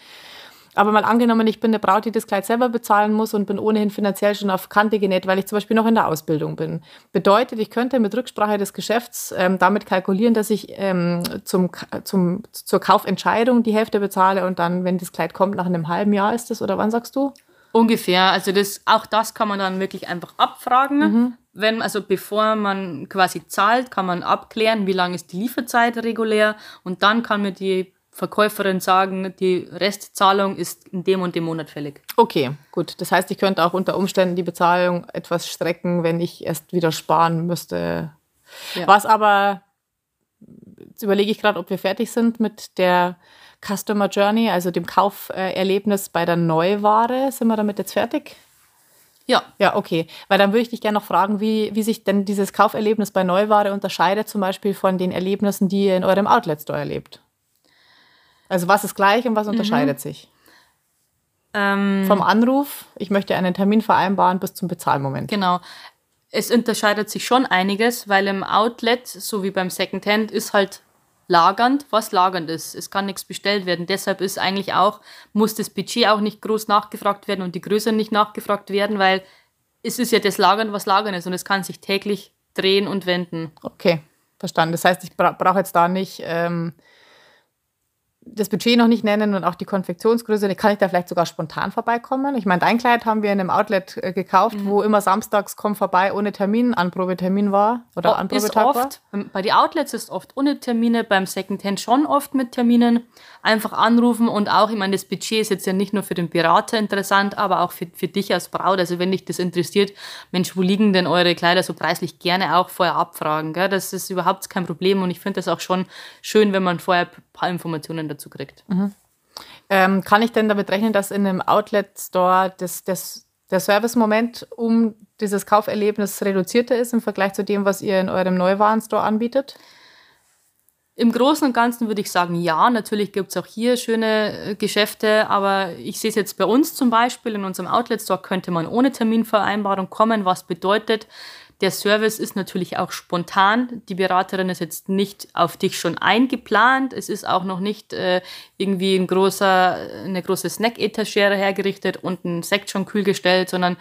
Aber mal angenommen, ich bin eine Braut, die das Kleid selber bezahlen muss und bin ohnehin finanziell schon auf Kante genäht, weil ich zum Beispiel noch in der Ausbildung bin. Bedeutet, ich könnte mit Rücksprache des Geschäfts ähm, damit kalkulieren, dass ich ähm, zum, zum, zur Kaufentscheidung die Hälfte bezahle und dann, wenn das Kleid kommt, nach einem halben Jahr ist das, oder wann sagst du? Ungefähr. Also das, auch das kann man dann wirklich einfach abfragen. Mhm. Wenn, also bevor man quasi zahlt, kann man abklären, wie lang ist die Lieferzeit regulär und dann kann mir die Verkäuferin sagen, die Restzahlung ist in dem und dem Monat fällig. Okay, gut. Das heißt, ich könnte auch unter Umständen die Bezahlung etwas strecken, wenn ich erst wieder sparen müsste. Ja. Was aber, jetzt überlege ich gerade, ob wir fertig sind mit der Customer Journey, also dem Kauferlebnis bei der Neuware. Sind wir damit jetzt fertig? Ja. Ja, okay. Weil dann würde ich dich gerne noch fragen, wie, wie sich denn dieses Kauferlebnis bei Neuware unterscheidet, zum Beispiel von den Erlebnissen, die ihr in eurem Outlet Store erlebt. Also was ist gleich und was mhm. unterscheidet mhm. sich? Ähm, Vom Anruf, ich möchte einen Termin vereinbaren, bis zum Bezahlmoment. Genau. Es unterscheidet sich schon einiges, weil im Outlet, so wie beim Secondhand, ist halt lagernd, was lagernd ist. Es kann nichts bestellt werden. Deshalb ist eigentlich auch, muss das Budget auch nicht groß nachgefragt werden und die Größe nicht nachgefragt werden, weil es ist ja das Lagern, was lagern ist und es kann sich täglich drehen und wenden. Okay, verstanden. Das heißt, ich bra brauche jetzt da nicht ähm, das Budget noch nicht nennen und auch die Konfektionsgröße, kann ich da vielleicht sogar spontan vorbeikommen? Ich meine, dein Kleid haben wir in einem Outlet äh, gekauft, mhm. wo immer samstags komm vorbei ohne Termin, Anprobetermin war oder oh, Anprobetag oft, war. Bei den Outlets ist oft ohne Termine, beim Secondhand schon oft mit Terminen. Einfach anrufen und auch, ich meine, das Budget ist jetzt ja nicht nur für den Berater interessant, aber auch für, für dich als Braut. Also wenn dich das interessiert, Mensch, wo liegen denn eure Kleider so preislich gerne auch vorher abfragen. Gell? Das ist überhaupt kein Problem und ich finde das auch schon schön, wenn man vorher paar Informationen dazu kriegt. Mhm. Ähm, kann ich denn damit rechnen, dass in einem Outlet-Store das, das, der Service-Moment um dieses Kauferlebnis reduzierter ist im Vergleich zu dem, was ihr in eurem Neuwarenstore anbietet? Im Großen und Ganzen würde ich sagen, ja. Natürlich gibt es auch hier schöne äh, Geschäfte, aber ich sehe es jetzt bei uns zum Beispiel. In unserem Outlet-Store könnte man ohne Terminvereinbarung kommen, was bedeutet, der Service ist natürlich auch spontan. Die Beraterin ist jetzt nicht auf dich schon eingeplant. Es ist auch noch nicht äh, irgendwie ein großer, eine große Snack-Etagere hergerichtet und ein Sekt schon kühl gestellt, sondern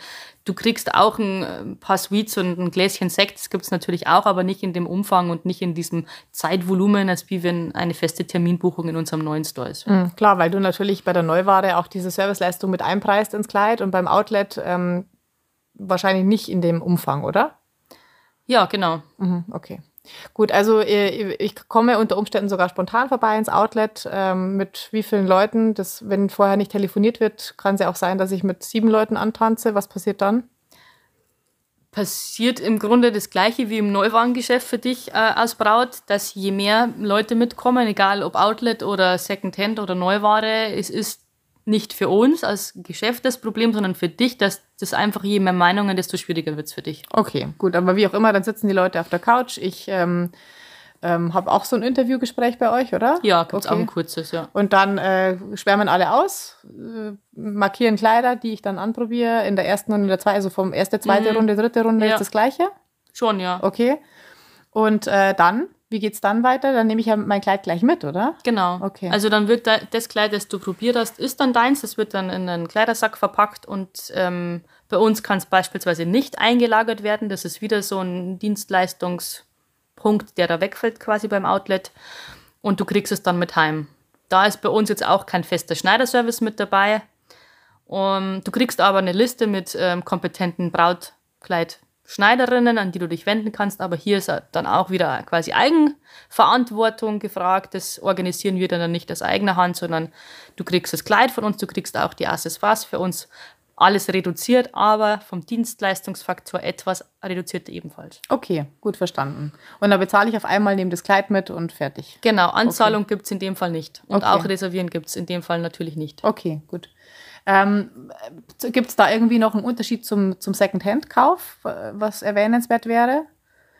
du kriegst auch ein äh, paar Sweets und ein Gläschen Sekt. Das gibt es natürlich auch, aber nicht in dem Umfang und nicht in diesem Zeitvolumen, als wie wenn eine feste Terminbuchung in unserem neuen Store ist. Mhm, klar, weil du natürlich bei der Neuware auch diese Serviceleistung mit einpreist ins Kleid und beim Outlet ähm, wahrscheinlich nicht in dem Umfang, oder? Ja, genau. Mhm, okay. Gut, also äh, ich komme unter Umständen sogar spontan vorbei ins Outlet. Ähm, mit wie vielen Leuten? Das, wenn vorher nicht telefoniert wird, kann es ja auch sein, dass ich mit sieben Leuten antanze. Was passiert dann? Passiert im Grunde das Gleiche wie im Neuwarengeschäft für dich äh, als Braut, dass je mehr Leute mitkommen, egal ob Outlet oder Secondhand oder Neuware, es ist nicht für uns als Geschäft das Problem, sondern für dich, dass das einfach je mehr Meinungen, desto schwieriger wird es für dich. Okay, gut, aber wie auch immer, dann sitzen die Leute auf der Couch. Ich ähm, ähm, habe auch so ein Interviewgespräch bei euch, oder? Ja, gibt okay. auch ein kurzes, ja. Und dann äh, schwärmen alle aus, äh, markieren Kleider, die ich dann anprobiere in der ersten und in der zweiten, also vom erste, zweite mhm. Runde, dritte Runde ja. ist das gleiche? Schon, ja. Okay. Und äh, dann wie geht es dann weiter? Dann nehme ich ja mein Kleid gleich mit, oder? Genau. Okay. Also dann wird das Kleid, das du probiert hast, ist dann deins. Das wird dann in einen Kleidersack verpackt und ähm, bei uns kann es beispielsweise nicht eingelagert werden. Das ist wieder so ein Dienstleistungspunkt, der da wegfällt quasi beim Outlet. Und du kriegst es dann mit heim. Da ist bei uns jetzt auch kein fester Schneiderservice mit dabei. Um, du kriegst aber eine Liste mit ähm, kompetenten Brautkleid Schneiderinnen, an die du dich wenden kannst, aber hier ist dann auch wieder quasi Eigenverantwortung gefragt. Das organisieren wir dann nicht aus eigener Hand, sondern du kriegst das Kleid von uns, du kriegst auch die Accessoires für uns alles reduziert, aber vom Dienstleistungsfaktor etwas reduziert ebenfalls. Okay, gut verstanden. Und dann bezahle ich auf einmal, nehme das Kleid mit und fertig. Genau, Anzahlung okay. gibt es in dem Fall nicht. Und Okay. auch Reservieren gibt es in dem Fall natürlich nicht. Okay, gut. Ähm, Gibt es da irgendwie noch einen Unterschied zum, zum Second-Hand-Kauf, was erwähnenswert wäre?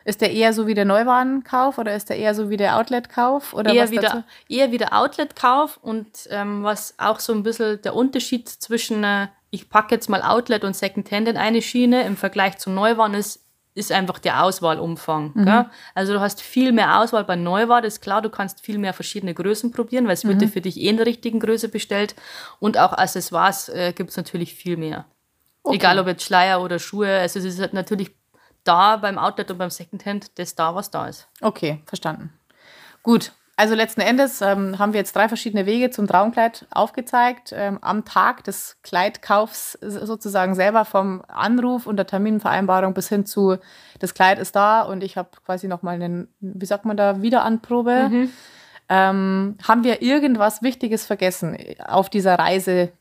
Ist der eher so wie der Neuwarenkauf oder ist der eher so wie der Outlet-Kauf? Oder eher was wieder, dazu? eher wieder Outlet-Kauf und ähm, was auch so ein bisschen der Unterschied zwischen, äh, ich packe jetzt mal Outlet und Secondhand in eine Schiene im Vergleich zu Neuwaren ist, ist einfach der Auswahlumfang. Gell? Also du hast viel mehr Auswahl bei Neuware, ist klar, du kannst viel mehr verschiedene Größen probieren, weil es wird dir für dich eh in der richtigen Größe bestellt. Und auch Accessoires äh, gibt es natürlich viel mehr. Okay. Egal ob jetzt Schleier oder Schuhe, also es ist halt natürlich da beim Outlet und beim Secondhand das da, was da ist. Okay, verstanden. Gut, also letzten Endes ähm, haben wir jetzt drei verschiedene Wege zum Traumkleid aufgezeigt. Ähm, am Tag des Kleidkaufs sozusagen selber vom Anruf und der Terminvereinbarung bis hin zu, das Kleid ist da und ich habe quasi nochmal einen, wie sagt man da, Wiederanprobe. Ähm, haben wir irgendwas Wichtiges vergessen auf dieser Reise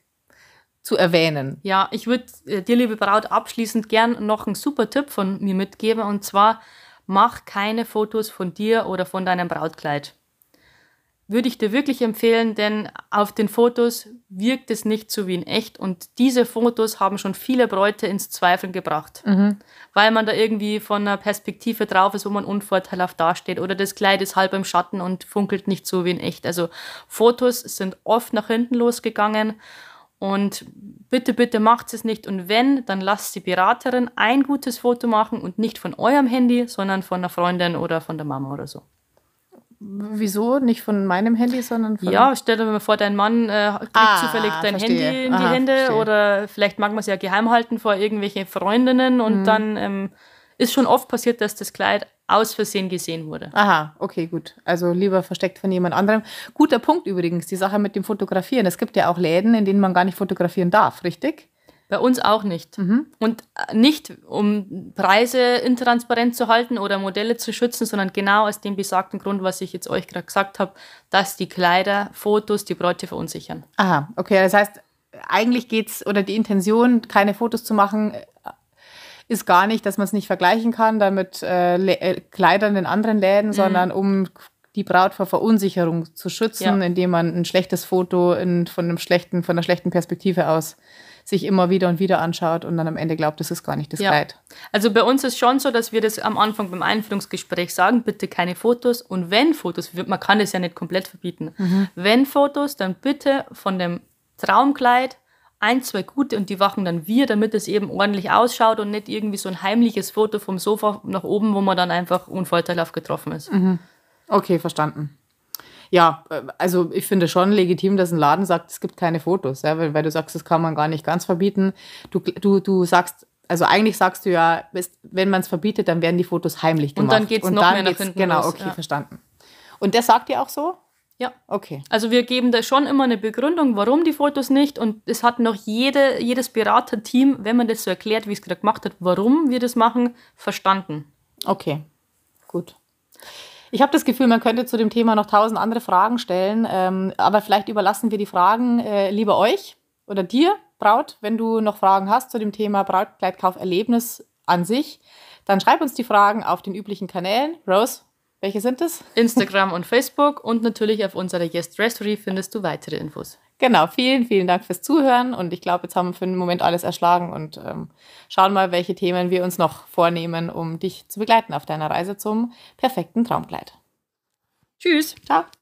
zu erwähnen? Ja, ich würde äh, dir, liebe Braut, abschließend gern noch einen super Tipp von mir mitgeben und zwar mach keine Fotos von dir oder von deinem Brautkleid. Würde ich dir wirklich empfehlen, denn auf den Fotos wirkt es nicht so wie in echt und diese Fotos haben schon viele Bräute ins Zweifeln gebracht, weil man da irgendwie von einer Perspektive drauf ist, wo man unvorteilhaft dasteht oder das Kleid ist halb im Schatten und funkelt nicht so wie in echt. Also Fotos sind oft nach hinten losgegangen und bitte, bitte macht es nicht. Und wenn, dann lasst die Beraterin ein gutes Foto machen und nicht von eurem Handy, sondern von einer Freundin oder von der Mama oder so. Wieso? Nicht von meinem Handy, sondern von. Ja, stell dir mal vor, dein Mann äh, kriegt Ah, zufällig dein verstehe. Handy in die Aha, Hände verstehe. oder vielleicht mag man es ja geheim halten vor irgendwelche Freundinnen Mhm. und dann ähm, ist schon oft passiert, dass das Kleid aus Versehen gesehen wurde. Aha, okay, gut. Also lieber versteckt von jemand anderem. Guter Punkt übrigens, die Sache mit dem Fotografieren. Es gibt ja auch Läden, in denen man gar nicht fotografieren darf, richtig? Bei uns auch nicht. Mhm. Und äh, nicht, um Preise intransparent zu halten oder Modelle zu schützen, sondern genau aus dem besagten Grund, was ich jetzt euch gerade gesagt habe, dass die Kleider, Fotos die Bräute verunsichern. Aha, okay. Das heißt, eigentlich geht's oder die Intention, keine Fotos zu machen, äh, ist gar nicht, dass man es nicht vergleichen kann, damit äh, äh, Kleidern in anderen Läden, sondern um die Braut vor Verunsicherung zu schützen, Ja. indem man ein schlechtes Foto in, von einem schlechten, von einer schlechten Perspektive aus sich immer wieder und wieder anschaut und dann am Ende glaubt, das ist gar nicht das Ja. Kleid. Also bei uns ist schon so, dass wir das am Anfang beim Einführungsgespräch sagen, bitte keine Fotos. Und wenn Fotos, man kann das ja nicht komplett verbieten, wenn Fotos, dann bitte von dem Traumkleid ein, zwei gute und die wachen dann wir, damit es eben ordentlich ausschaut und nicht irgendwie so ein heimliches Foto vom Sofa nach oben, wo man dann einfach unvorteilhaft getroffen ist. Okay, verstanden. Ja, äh, also ich finde schon legitim, dass ein Laden sagt, es gibt keine Fotos, ja, weil, weil du sagst, das kann man gar nicht ganz verbieten. Du, du, du sagst, also eigentlich sagst du ja, es- wenn man es verbietet, dann werden die Fotos heimlich Und gemacht. dann geht's noch mehr nach hinten Genau, los, okay, ja. verstanden. Und das sagt ihr auch so? Ja. Okay. Also wir geben da schon immer eine Begründung, warum die Fotos nicht. Und es hat noch jede, jedes Beraterteam, wenn man das so erklärt, wie es gerade gemacht hat, warum wir das machen, verstanden. Okay, gut. Ich habe das Gefühl, man könnte zu dem Thema noch tausend andere Fragen stellen, ähm, aber vielleicht überlassen wir die Fragen äh, lieber euch oder dir, Braut, wenn du noch Fragen hast zu dem Thema Brautkleidkauferlebnis an sich, dann schreib uns die Fragen auf den üblichen Kanälen. Rose, welche sind es? Instagram und Facebook und natürlich auf unserer Yes Dressery findest du weitere Infos. Genau, vielen, vielen Dank fürs Zuhören und ich glaube, jetzt haben wir für den Moment alles erschlagen und ähm, schauen mal, welche Themen wir uns noch vornehmen, um dich zu begleiten auf deiner Reise zum perfekten Traumkleid. Tschüss! Ciao!